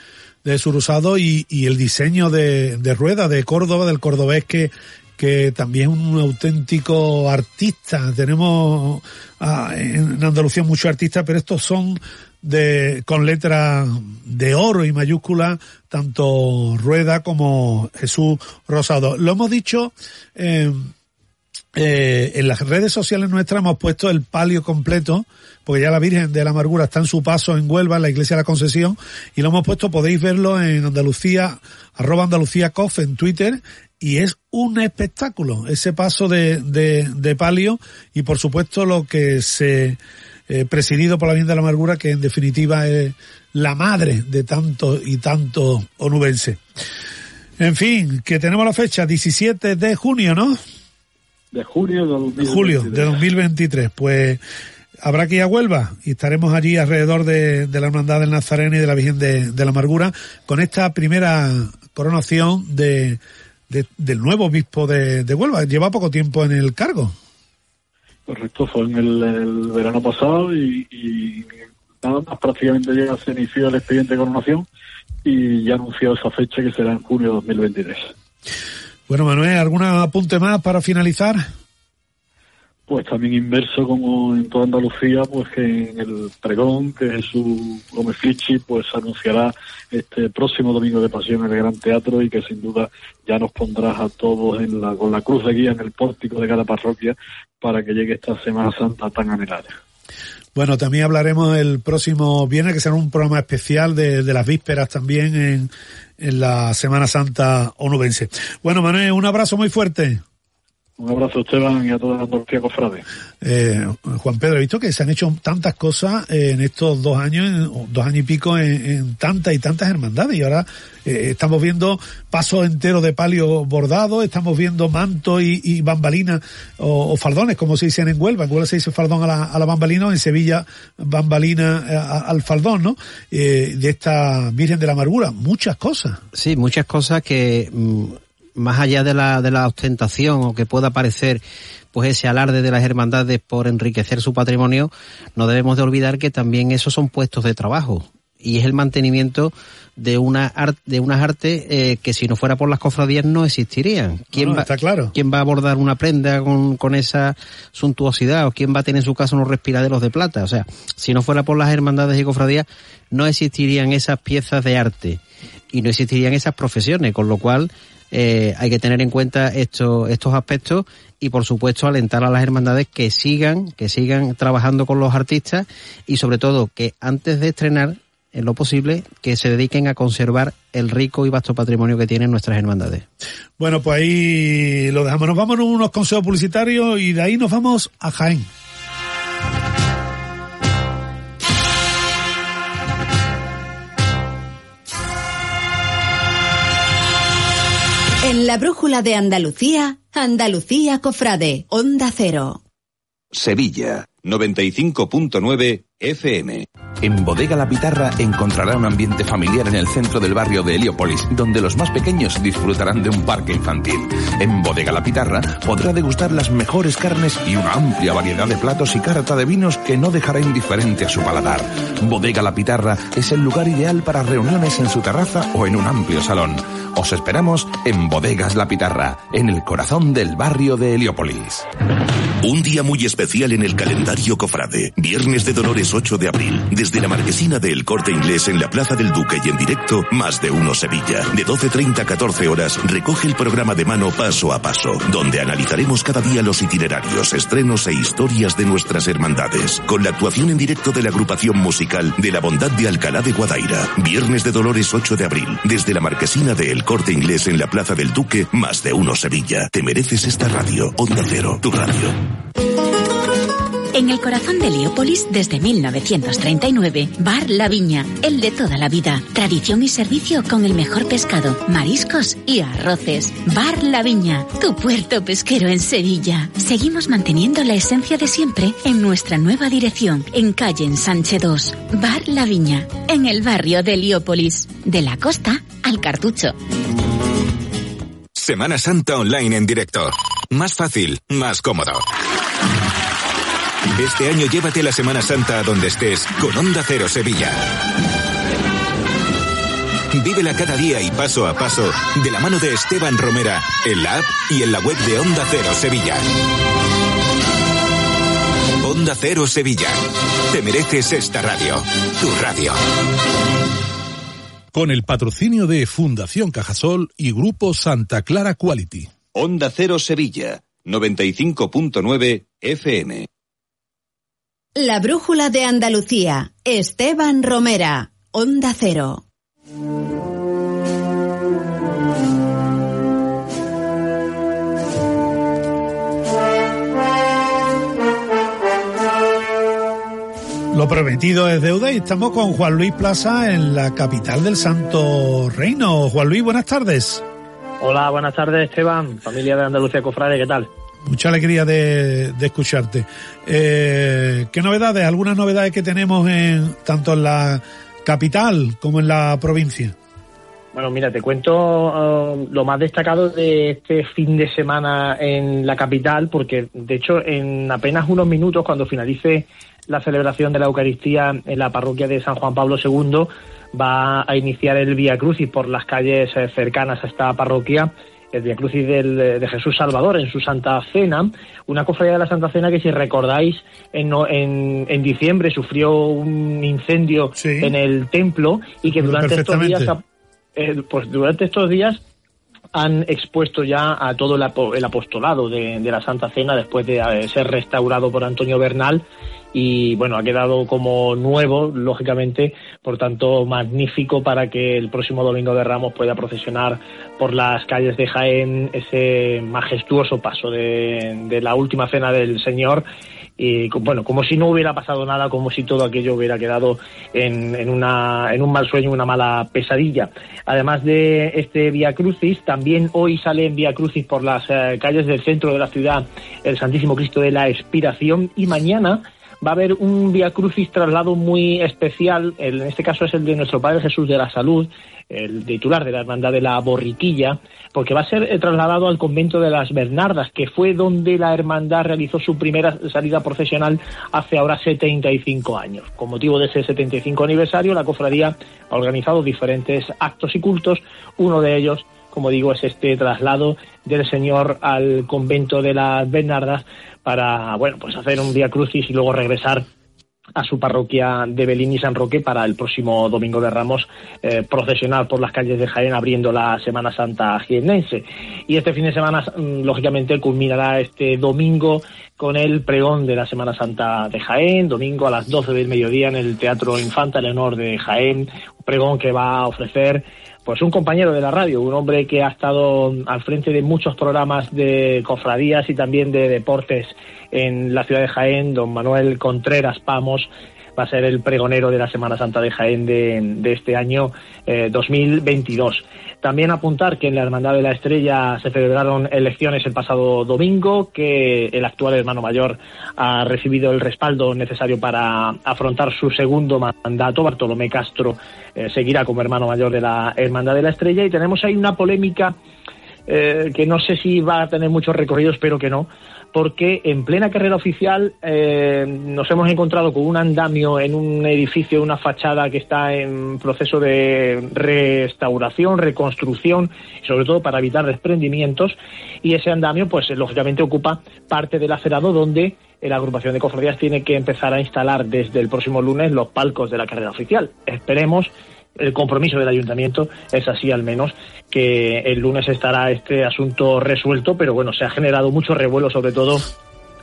de Jesús Rosado y, y el diseño de, de rueda de Córdoba, del cordobés que, que también es un auténtico artista. Tenemos ah, en Andalucía muchos artistas, pero estos son de con letras de oro y mayúsculas, tanto Rueda como Jesús Rosado. Lo hemos dicho eh, eh, en las redes sociales nuestras hemos puesto el palio completo, porque ya la Virgen de la Amargura está en su paso en Huelva, en la iglesia de la Concesión, y lo hemos puesto, podéis verlo en Andalucía, arroba Andalucía en Twitter, y es un espectáculo ese paso de, de, palio y por supuesto lo que se eh, presidido por la Virgen de la Amargura que en definitiva es la madre de tanto y tanto onubense. En fin, que tenemos la fecha 17 de junio, ¿no? De junio de 2023. Julio de 2023. Pues habrá que ir a Huelva y estaremos allí alrededor de, de la Hermandad del Nazareno y de la Virgen de, de la Amargura con esta primera coronación de del nuevo obispo de, de, Huelva. Lleva poco tiempo en el cargo. Correcto, fue en el, verano pasado y, nada más prácticamente llega, se inició el expediente de coronación y ya anunció esa fecha que será en junio de 2023. Bueno, Manuel, ¿algún apunte más para finalizar? pues también inverso como en toda Andalucía, pues que en el pregón que Jesús Gómez Fichi pues anunciará este próximo domingo de pasión en el Gran Teatro y que sin duda ya nos pondrás a todos en la, con la cruz de guía en el pórtico de cada parroquia para que llegue esta Semana Santa tan anhelada. Bueno, también hablaremos el próximo viernes, que será un programa especial de, de las vísperas también en, en la Semana Santa onubense. Bueno, Manuel, un abrazo muy fuerte. Un abrazo, Esteban, y a toda la Andalucía Cofrade. Eh, Juan Pedro, he visto que se han hecho tantas cosas eh, en estos dos años, dos años y pico, en, tantas y tantas hermandades. Y ahora eh, estamos viendo pasos enteros de palio bordado, estamos viendo manto y, y bambalina o, faldones, como se dicen en Huelva. En Huelva se dice faldón a la, a la bambalina o en Sevilla bambalina al faldón, ¿no? de esta Virgen de la Amargura. Muchas cosas. Sí, muchas cosas que... Mm, más allá de la, de la ostentación o que pueda parecer pues ese alarde de las hermandades por enriquecer su patrimonio, no debemos de olvidar que también esos son puestos de trabajo y es el mantenimiento de una de unas artes eh, que si no fuera por las cofradías no existirían. ¿Quién va, está claro. ¿Quién va a abordar una prenda con, con esa suntuosidad o quién va a tener en su casa unos respiraderos de plata? O sea, si no fuera por las hermandades y cofradías no existirían esas piezas de arte y no existirían esas profesiones, con lo cual eh, hay que tener en cuenta estos, estos aspectos y por supuesto alentar a las hermandades que sigan, que sigan trabajando con los artistas y sobre todo que antes de estrenar, en lo posible, que se dediquen a conservar el rico y vasto patrimonio que tienen nuestras hermandades. Bueno, pues ahí lo dejamos. Nos vamos a unos consejos publicitarios y de ahí nos vamos a Jaén. En la brújula de Andalucía, Andalucía Cofrade, Onda Cero. Sevilla, 95.9 FM. En Bodega La Pitarra encontrará un ambiente familiar en el centro del barrio de Heliópolis, donde los más pequeños disfrutarán de un parque infantil. En Bodega La Pitarra podrá degustar las mejores carnes y una amplia variedad de platos y carta de vinos que no dejará indiferente a su paladar. Bodega La Pitarra es el lugar ideal para reuniones en su terraza o en un amplio salón Os esperamos en Bodegas La Pitarra, en el corazón del barrio de Heliópolis. Un día muy especial en el calendario cofrade. Viernes de Dolores 8 de abril. Desde la marquesina del Corte Inglés en la Plaza del Duque y en directo, más de uno Sevilla. De 12.30 a 14 horas, recoge el programa de mano paso a paso, donde analizaremos cada día los itinerarios, estrenos e historias de nuestras hermandades. Con la actuación en directo de la agrupación musical de la Bondad de Alcalá de Guadaira. Viernes de Dolores 8 de abril. Desde la marquesina del Corte Inglés en la Plaza del Duque, más de uno Sevilla. Te mereces esta radio. Onda Cero, tu radio. En el corazón de Leópolis, desde 1939, Bar La Viña, el de toda la vida. Tradición y servicio con el mejor pescado, mariscos y arroces. Bar La Viña, tu puerto pesquero en Sevilla. Seguimos manteniendo la esencia de siempre en nuestra nueva dirección, en calle en Sánchez 2. Bar La Viña, en el barrio de Leópolis. De la costa al cartucho. Semana Santa Online en directo. Más fácil, más cómodo. Este año llévate la Semana Santa a donde estés con Onda Cero Sevilla. Vívela cada día y paso a paso de la mano de Esteban Romera en la app y en la web de Onda Cero Sevilla. Onda Cero Sevilla. Te mereces esta radio. Tu radio. Con el patrocinio de Fundación Cajasol y Grupo Santa Clara Quality. Onda Cero Sevilla. 95.9 FM. La Brújula de Andalucía. Esteban Romera. Onda Cero. Lo prometido es deuda y estamos con Juan Luis Plaza en la capital del Santo Reino. Juan Luis, buenas tardes. Hola, buenas tardes Esteban, familia de Andalucía Cofrade, ¿qué tal? Mucha alegría de, escucharte. Eh, ¿Qué novedades, algunas novedades que tenemos en tanto en la capital como en la provincia? Bueno, mira, te cuento uh, lo más destacado de este fin de semana en la capital, porque de hecho en apenas unos minutos, cuando finalice la celebración de la Eucaristía en la parroquia de San Juan Pablo II, va a iniciar el Vía Crucis por las calles eh, cercanas a esta parroquia el Via Crucis de Jesús Salvador en su Santa Cena, una cofradía de la Santa Cena que si recordáis en, en, diciembre sufrió un incendio en el templo y que durante estos días eh, pues durante estos días han expuesto ya a todo el, apostolado de, la Santa Cena después de eh, ser restaurado por Antonio Bernal y bueno, ha quedado como nuevo, lógicamente, por tanto magnífico para que el próximo domingo de Ramos pueda procesionar por las calles de Jaén ese majestuoso paso de, la última cena del Señor y bueno, como si no hubiera pasado nada, como si todo aquello hubiera quedado en, una, en un mal sueño, una mala pesadilla. Además de este Vía Crucis, también hoy sale en Vía Crucis por las eh, calles del centro de la ciudad el Santísimo Cristo de la Expiración y mañana va a haber un Via Crucis traslado muy especial, en este caso es el de nuestro Padre Jesús de la Salud, el titular de la Hermandad de la Borriquilla, porque va a ser eh, trasladado al convento de las Bernardas, que fue donde la Hermandad realizó su primera salida profesional hace ahora 75 años. Con motivo de ese 75 aniversario, la cofradía ha organizado diferentes actos y cultos, uno de ellos como digo, es este traslado del Señor al convento de las Bernardas para, bueno, pues hacer un día crucis y luego regresar a su parroquia de Belín y San Roque para el próximo domingo de Ramos eh, procesionar por las calles de Jaén abriendo la Semana Santa jiennense. Y este fin de semana, mm, lógicamente, culminará este domingo con el pregón de la Semana Santa de Jaén, domingo a las 12 del mediodía en el Teatro Infanta Leonor de Jaén, un pregón que va a ofrecer pues un compañero de la radio, un hombre que ha estado al frente de muchos programas de cofradías y también de deportes en la ciudad de Jaén, don Manuel Contreras Pamos, va a ser el pregonero de la Semana Santa de Jaén de, este año 2022. Eh, También apuntar que en la Hermandad de la Estrella se celebraron elecciones el pasado domingo, que el actual hermano mayor ha recibido el respaldo necesario para afrontar su segundo mandato. Bartolomé Castro eh, seguirá como hermano mayor de la Hermandad de la Estrella y tenemos ahí una polémica eh, que no sé si va a tener mucho recorrido, espero que no, porque en plena carrera oficial eh, nos hemos encontrado con un andamio en un edificio, una fachada que está en proceso de restauración, reconstrucción, sobre todo para evitar desprendimientos, y ese andamio, pues lógicamente ocupa parte del acerado donde la agrupación de cofradías tiene que empezar a instalar desde el próximo lunes los palcos de la carrera oficial. Esperemos el compromiso del ayuntamiento es así al menos que el lunes estará este asunto resuelto, pero bueno, se ha generado mucho revuelo sobre todo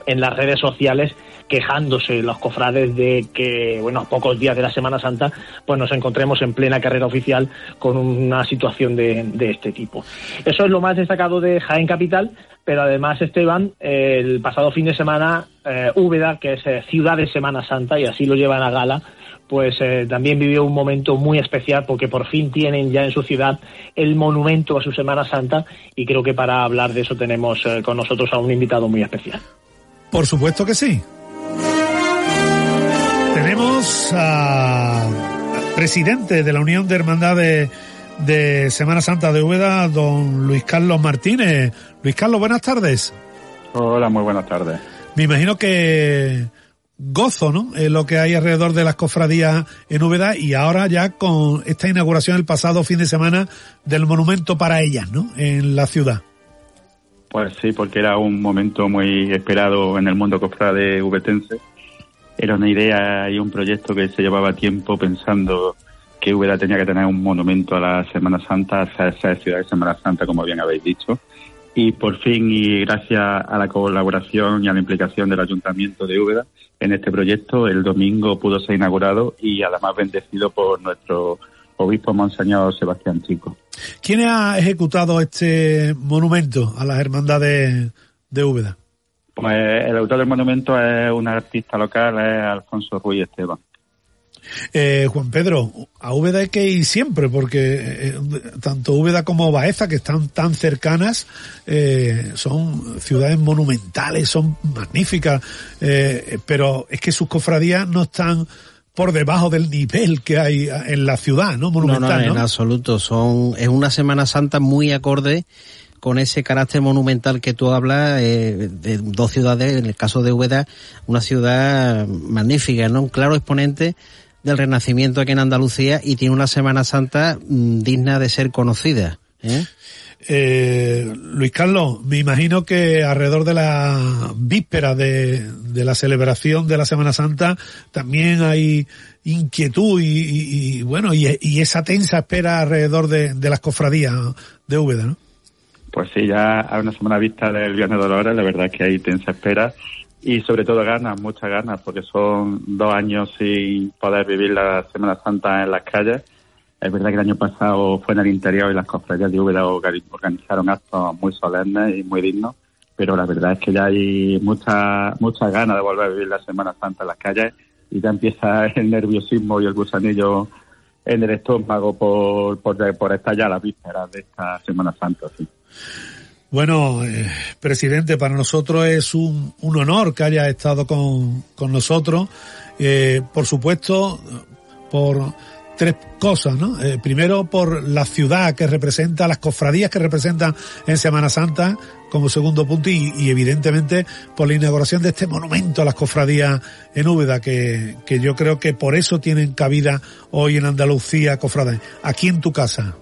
en las redes sociales quejándose los cofrades de que, bueno, a pocos días de la Semana Santa, pues nos encontremos en plena carrera oficial con una situación de, este tipo. Eso es lo más destacado de Jaén Capital, pero además, Esteban, el pasado fin de semana, eh, Úbeda, que es eh, ciudad de Semana Santa, y así lo llevan a gala, pues eh, también vivió un momento muy especial porque por fin tienen ya en su ciudad el monumento a su Semana Santa y creo que para hablar de eso tenemos con nosotros a un invitado muy especial. Por supuesto que sí. Tenemos al presidente de la Unión de Hermandades de Semana Santa de Úbeda, don Luis Carlos Martínez. Luis Carlos, buenas tardes. Hola, muy buenas tardes. Me imagino que gozo, ¿no? Es lo que hay alrededor de las cofradías en Úbeda y ahora ya con esta inauguración el pasado fin de semana del monumento para ellas, ¿no? En la ciudad. Pues sí, porque era un momento muy esperado en el mundo cofrade ubetense. Era una idea y un proyecto que se llevaba tiempo pensando que Úbeda tenía que tener un monumento a la Semana Santa, a esa ciudad de Semana Santa, como bien habéis dicho. Y por fin, y gracias a la colaboración y a la implicación del Ayuntamiento de Úbeda en este proyecto, el domingo pudo ser inaugurado y además bendecido por nuestro obispo Monseñor Sebastián Chico. ¿Quién ha ejecutado este monumento a las hermandades de Úbeda? Pues el autor del monumento es un artista local, es Alfonso Ruiz Esteban. Eh, Juan Pedro, a Úbeda hay que ir siempre, porque eh, tanto Úbeda como Baeza, que están tan cercanas, eh, son ciudades monumentales, son magníficas, pero es que sus cofradías no están por debajo del nivel que hay en la ciudad, ¿no? Monumental, no, no, en absoluto. Son, es una Semana Santa muy acorde con ese carácter monumental que tú hablas eh, de dos ciudades, en el caso de Úbeda, una ciudad magnífica, ¿no? Un claro exponente del renacimiento aquí en Andalucía y tiene una Semana Santa mm, digna de ser conocida. ¿eh? Eh, Luis Carlos, me imagino que alrededor de la víspera de, la celebración de la Semana Santa también hay inquietud y, bueno, y, esa tensa espera alrededor de, las cofradías de Úbeda, ¿no? Pues sí, ya a una semana vista del Viernes de Dolores, la verdad es que hay tensa espera y sobre todo ganas, muchas ganas, porque son dos años sin poder vivir la Semana Santa en las calles es verdad que el año pasado fue en el interior y las cofradías de Úbeda organizaron actos muy solemnes y muy dignos, pero la verdad es que ya hay mucha, mucha ganas de volver a vivir la Semana Santa en las calles y ya empieza *laughs* el nerviosismo y el gusanillo en el estómago por, por, por estar ya a las vísperas de esta Semana Santa. Sí. Bueno, eh, presidente, para nosotros es un, un honor que haya estado con, con nosotros. Eh, por supuesto, por tres cosas, ¿no? Eh, primero por la ciudad que representa, las cofradías que representan en Semana Santa como segundo punto y, evidentemente por la inauguración de este monumento a las cofradías en Úbeda que, que yo creo que por eso tienen cabida hoy en Andalucía cofradías. Aquí en tu casa.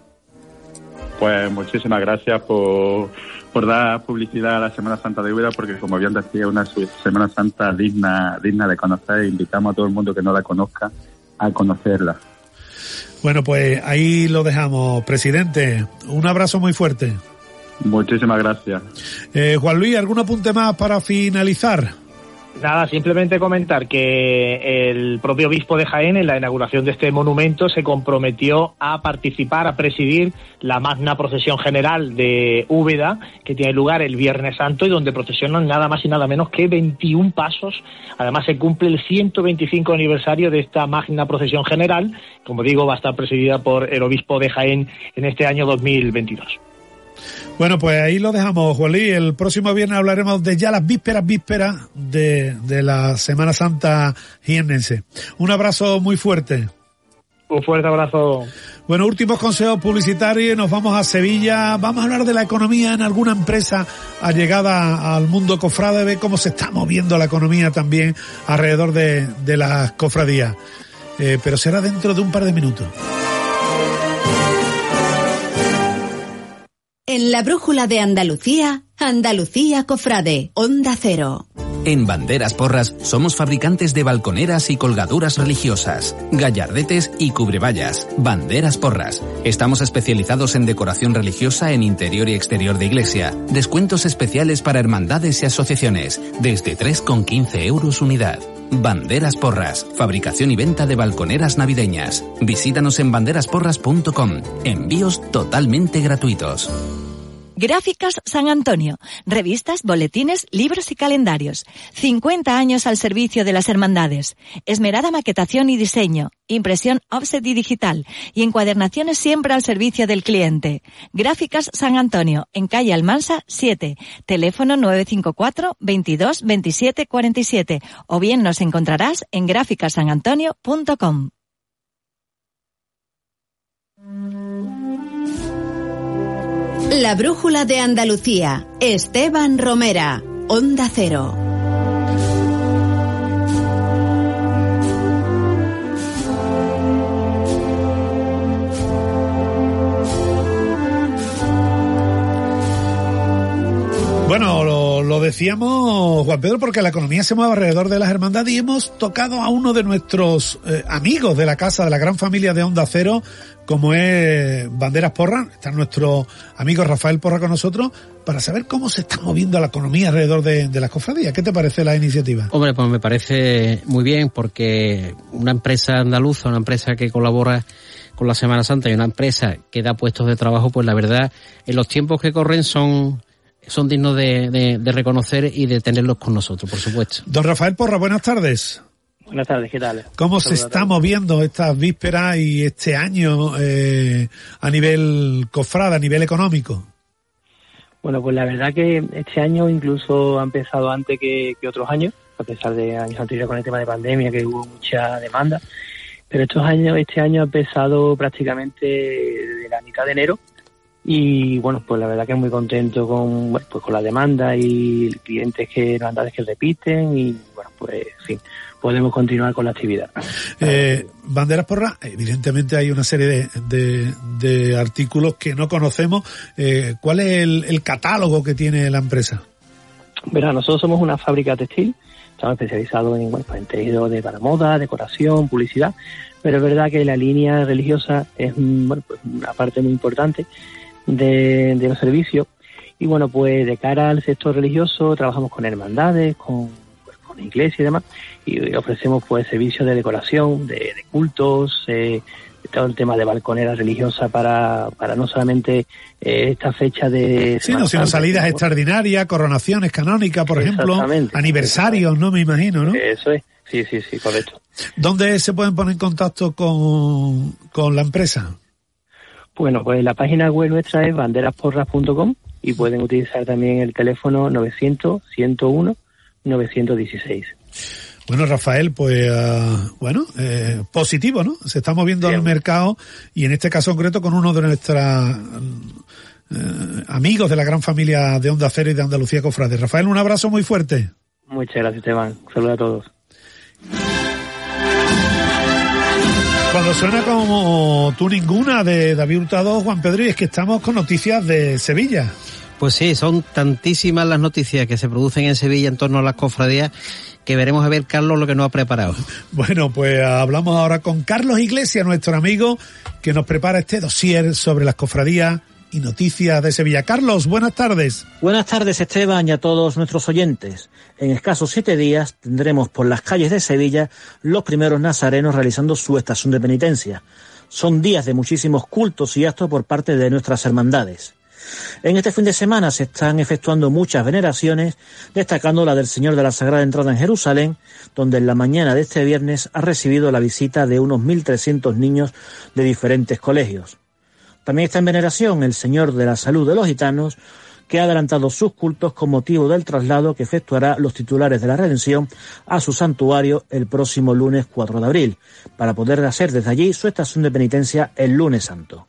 Pues muchísimas gracias por, por dar publicidad a la Semana Santa de Úbeda porque como bien decía una Semana Santa digna, digna de conocer. Invitamos a todo el mundo que no la conozca a conocerla. Bueno, pues ahí lo dejamos, presidente. Un abrazo muy fuerte. Muchísimas gracias. Eh, Juan Luis, ¿algún apunte más para finalizar? Nada, simplemente comentar que el propio obispo de Jaén en la inauguración de este monumento se comprometió a participar, a presidir la magna procesión general de Úbeda, que tiene lugar el Viernes Santo y donde procesionan nada más y nada menos que 21 pasos. Además se cumple el 125 aniversario de esta magna procesión general, como digo, va a estar presidida por el obispo de Jaén en este año 2022. Bueno, pues ahí lo dejamos, Juan El próximo viernes hablaremos de ya las vísperas, vísperas de, de la Semana Santa jiennense. Un abrazo muy fuerte. Un fuerte abrazo. Bueno, últimos consejos publicitarios, nos vamos a Sevilla, vamos a hablar de la economía en alguna empresa allegada al mundo cofrade, ver cómo se está moviendo la economía también alrededor de, de las cofradías. Eh, pero será dentro de un par de minutos. En la brújula de Andalucía, Andalucía Cofrade, Onda Cero. En Banderas Porras somos fabricantes de balconeras y colgaduras religiosas, gallardetes y cubrevallas. Banderas Porras. Estamos especializados en decoración religiosa en interior y exterior de iglesia. Descuentos especiales para hermandades y asociaciones, desde 3,15 euros unidad. Banderas Porras, fabricación y venta de balconeras navideñas. Visítanos en banderasporras.com. Envíos totalmente gratuitos. Gráficas San Antonio. Revistas, boletines, libros y calendarios. 50 años al servicio de las hermandades. Esmerada maquetación y diseño. Impresión offset y digital. Y encuadernaciones siempre al servicio del cliente. Gráficas San Antonio, en calle Almansa 7. Teléfono 954 22 27 47. O bien nos encontrarás en gráficasanantonio.com. La brújula de Andalucía. Esteban Romera. Onda Cero. Bueno, lo, decíamos, Juan Pedro, porque la economía se mueve alrededor de las hermandades y hemos tocado a uno de nuestros eh, amigos de la casa, de la gran familia de Onda Cero, como es Banderas Porra. Está nuestro amigo Rafael Porra con nosotros para saber cómo se está moviendo la economía alrededor de, de las cofradías. ¿Qué te parece la iniciativa? Hombre, pues me parece muy bien porque una empresa andaluza, una empresa que colabora con la Semana Santa y una empresa que da puestos de trabajo, pues la verdad, en los tiempos que corren son son dignos de, de, de, reconocer y de tenerlos con nosotros, por supuesto. Don Rafael Porra, buenas tardes. Buenas tardes, ¿qué tal? ¿Cómo se está moviendo estas vísperas y este año eh, a nivel cofrada, a nivel económico? Bueno, pues la verdad que este año incluso ha empezado antes que, que otros años, a pesar de años anteriores con el tema de pandemia, que hubo mucha demanda. Pero estos años, este año ha empezado prácticamente de la mitad de enero y bueno pues la verdad que muy contento con pues con la demanda y clientes que hermandades que repiten y bueno pues en fin podemos continuar con la actividad. Eh, banderas porra evidentemente hay una serie de, de, de artículos que no conocemos. Eh, cuál es el, el, catálogo que tiene la empresa Verá, nosotros somos una fábrica textil estamos especializados en, bueno, pues en tejido de para moda decoración publicidad pero es verdad que la línea religiosa es bueno, pues una parte muy importante de, de los servicios. Y bueno, pues de cara al sector religioso trabajamos con hermandades, con, pues, con iglesias y demás, y ofrecemos pues servicios de decoración, de, de cultos, eh, todo el tema de balconeras religiosas para, para no solamente eh, esta fecha de... Sí, no, sino salidas extraordinarias, coronaciones canónicas, por ejemplo, aniversarios, ¿no? Me imagino, ¿no? Eso es, sí, sí, sí, correcto. ¿Dónde se pueden poner en contacto con, con la empresa? Bueno, pues la página web nuestra es banderasporras.com y pueden utilizar también el teléfono 900-101-916. Bueno, Rafael, pues uh, bueno, eh, positivo, ¿no? Se está moviendo el mercado y en este caso concreto con uno de nuestros eh, amigos de la gran familia de Onda Cero y de Andalucía Cofrade. Rafael, un abrazo muy fuerte. Muchas gracias, Esteban. Saludos a todos. Cuando suena como tú ninguna de David Hurtado, Juan Pedro, y es que estamos con noticias de Sevilla. Pues sí, son tantísimas las noticias que se producen en Sevilla en torno a las cofradías que veremos a ver Carlos lo que nos ha preparado. *laughs* Bueno, pues hablamos ahora con Carlos Iglesias, nuestro amigo, que nos prepara este dossier sobre las cofradías y noticias de Sevilla. Carlos, buenas tardes. Buenas tardes, Esteban, y a todos nuestros oyentes. En escasos siete días tendremos por las calles de Sevilla los primeros nazarenos realizando su estación de penitencia. Son días de muchísimos cultos y actos por parte de nuestras hermandades. En este fin de semana se están efectuando muchas veneraciones, destacando la del Señor de la Sagrada Entrada en Jerusalén, donde en la mañana de este viernes ha recibido la visita de unos 1.300 niños de diferentes colegios. También está en veneración el Señor de la Salud de los Gitanos, que ha adelantado sus cultos con motivo del traslado que efectuará los titulares de la Redención a su santuario el próximo lunes 4 de abril, para poder hacer desde allí su estación de penitencia el lunes santo.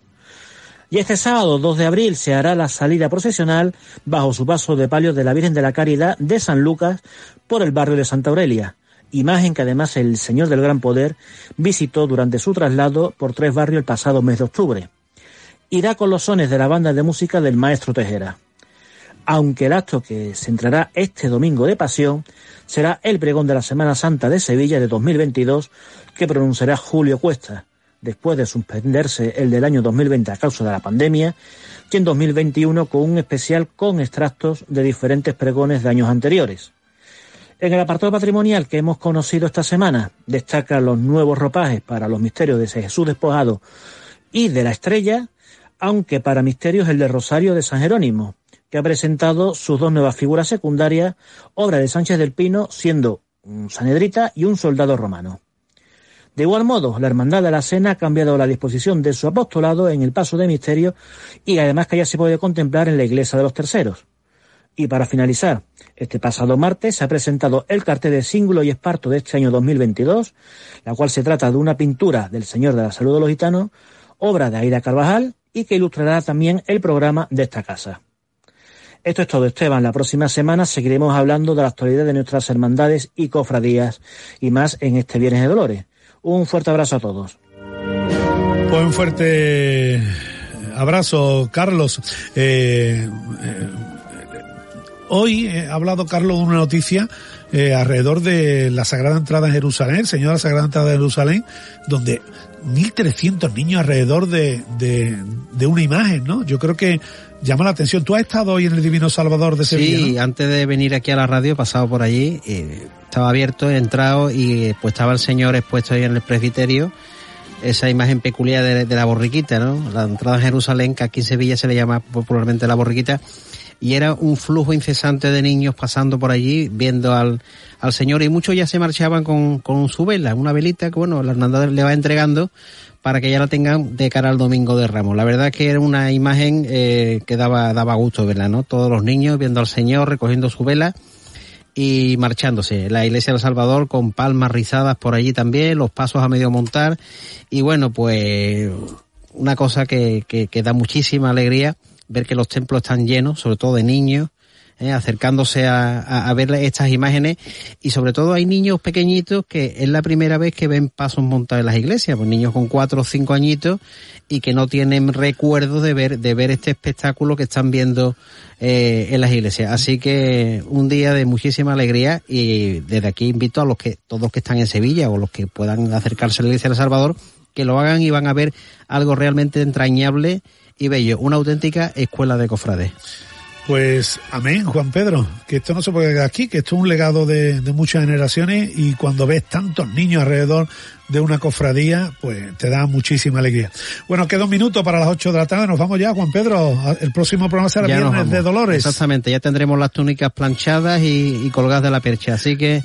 Y este sábado 2 de abril se hará la salida procesional bajo su paso de palio de la Virgen de la Caridad de San Lucas por el barrio de Santa Aurelia, imagen que además el Señor del Gran Poder visitó durante su traslado por tres barrios el pasado mes de octubre. Irá con los sones de la banda de música del maestro Tejera. Aunque el acto que se entrará este domingo de pasión será el pregón de la Semana Santa de Sevilla de 2022 que pronunciará Julio Cuesta, después de suspenderse el del año 2020 a causa de la pandemia, y en 2021 con un especial con extractos de diferentes pregones de años anteriores. En el apartado patrimonial que hemos conocido esta semana, destacan los nuevos ropajes para los misterios de Jesús despojado y de la estrella, aunque para misterios el de Rosario de San Jerónimo, que ha presentado sus dos nuevas figuras secundarias, obra de Sánchez del Pino, siendo un sanedrita y un soldado romano. De igual modo, la Hermandad de la Cena ha cambiado la disposición de su apostolado en el paso de misterio y además que ya se puede contemplar en la iglesia de los terceros. Y para finalizar, este pasado martes se ha presentado el cartel de símbolo y esparto de este año 2022, la cual se trata de una pintura del Señor de la Salud de los Gitanos, obra de Aida Carvajal y que ilustrará también el programa de esta casa. Esto es todo, Esteban. La próxima semana seguiremos hablando de la actualidad de nuestras hermandades y cofradías y más en este Viernes de Dolores. Un fuerte abrazo a todos. Pues un fuerte abrazo, Carlos. Eh, eh, Hoy ha hablado Carlos de una noticia eh, alrededor de la Sagrada Entrada en Jerusalén, Señor de la Sagrada Entrada de Jerusalén, donde 1.300 niños alrededor de, de, una imagen, ¿no? Yo creo que llama la atención. ¿Tú has estado hoy en el Divino Salvador de Sevilla? Sí, antes de venir aquí a la radio he pasado por allí, eh, estaba abierto, he entrado y pues estaba el Señor expuesto ahí en el presbiterio esa imagen peculiar de, de, la borriquita, ¿no? La entrada en Jerusalén, que aquí en Sevilla se le llama popularmente la borriquita, y era un flujo incesante de niños pasando por allí viendo al, al Señor y muchos ya se marchaban con, con su vela, una velita que bueno, la hermandad le va entregando para que ya la tengan de cara al domingo de Ramos. La verdad que era una imagen eh, que daba, daba gusto verla, ¿no? Todos los niños viendo al Señor, recogiendo su vela y marchándose. La iglesia del Salvador con palmas rizadas por allí también, los pasos a medio montar y bueno, pues una cosa que, que, que da muchísima alegría ver que los templos están llenos, sobre todo de niños, eh, acercándose a, a, ver estas imágenes. Y sobre todo hay niños pequeñitos que es la primera vez que ven pasos montados en las iglesias, pues niños con cuatro o cinco añitos y que no tienen recuerdo de ver de ver este espectáculo que están viendo eh, en las iglesias. Así que un día de muchísima alegría y desde aquí invito a los que todos que están en Sevilla o los que puedan acercarse a la iglesia de Salvador que lo hagan y van a ver algo realmente entrañable y bello, una auténtica escuela de cofrades. Pues amén, Juan Pedro, que esto no se puede quedar aquí, que esto es un legado de, de, muchas generaciones y cuando ves tantos niños alrededor de una cofradía, pues te da muchísima alegría. Bueno, queda un minuto para las 8 de la tarde, nos vamos ya, Juan Pedro, el próximo programa será ya Viernes de Dolores. Exactamente, ya tendremos las túnicas planchadas y, y colgadas de la percha, así que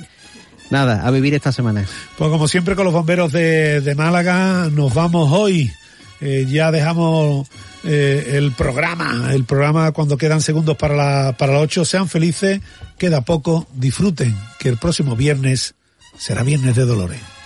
nada, a vivir esta semana. Pues como siempre con los bomberos de, de Málaga, nos vamos hoy. Eh, ya dejamos eh, el programa, el programa cuando quedan segundos para la, para las 8. Sean felices, queda poco, disfruten, que el próximo viernes será Viernes de Dolores.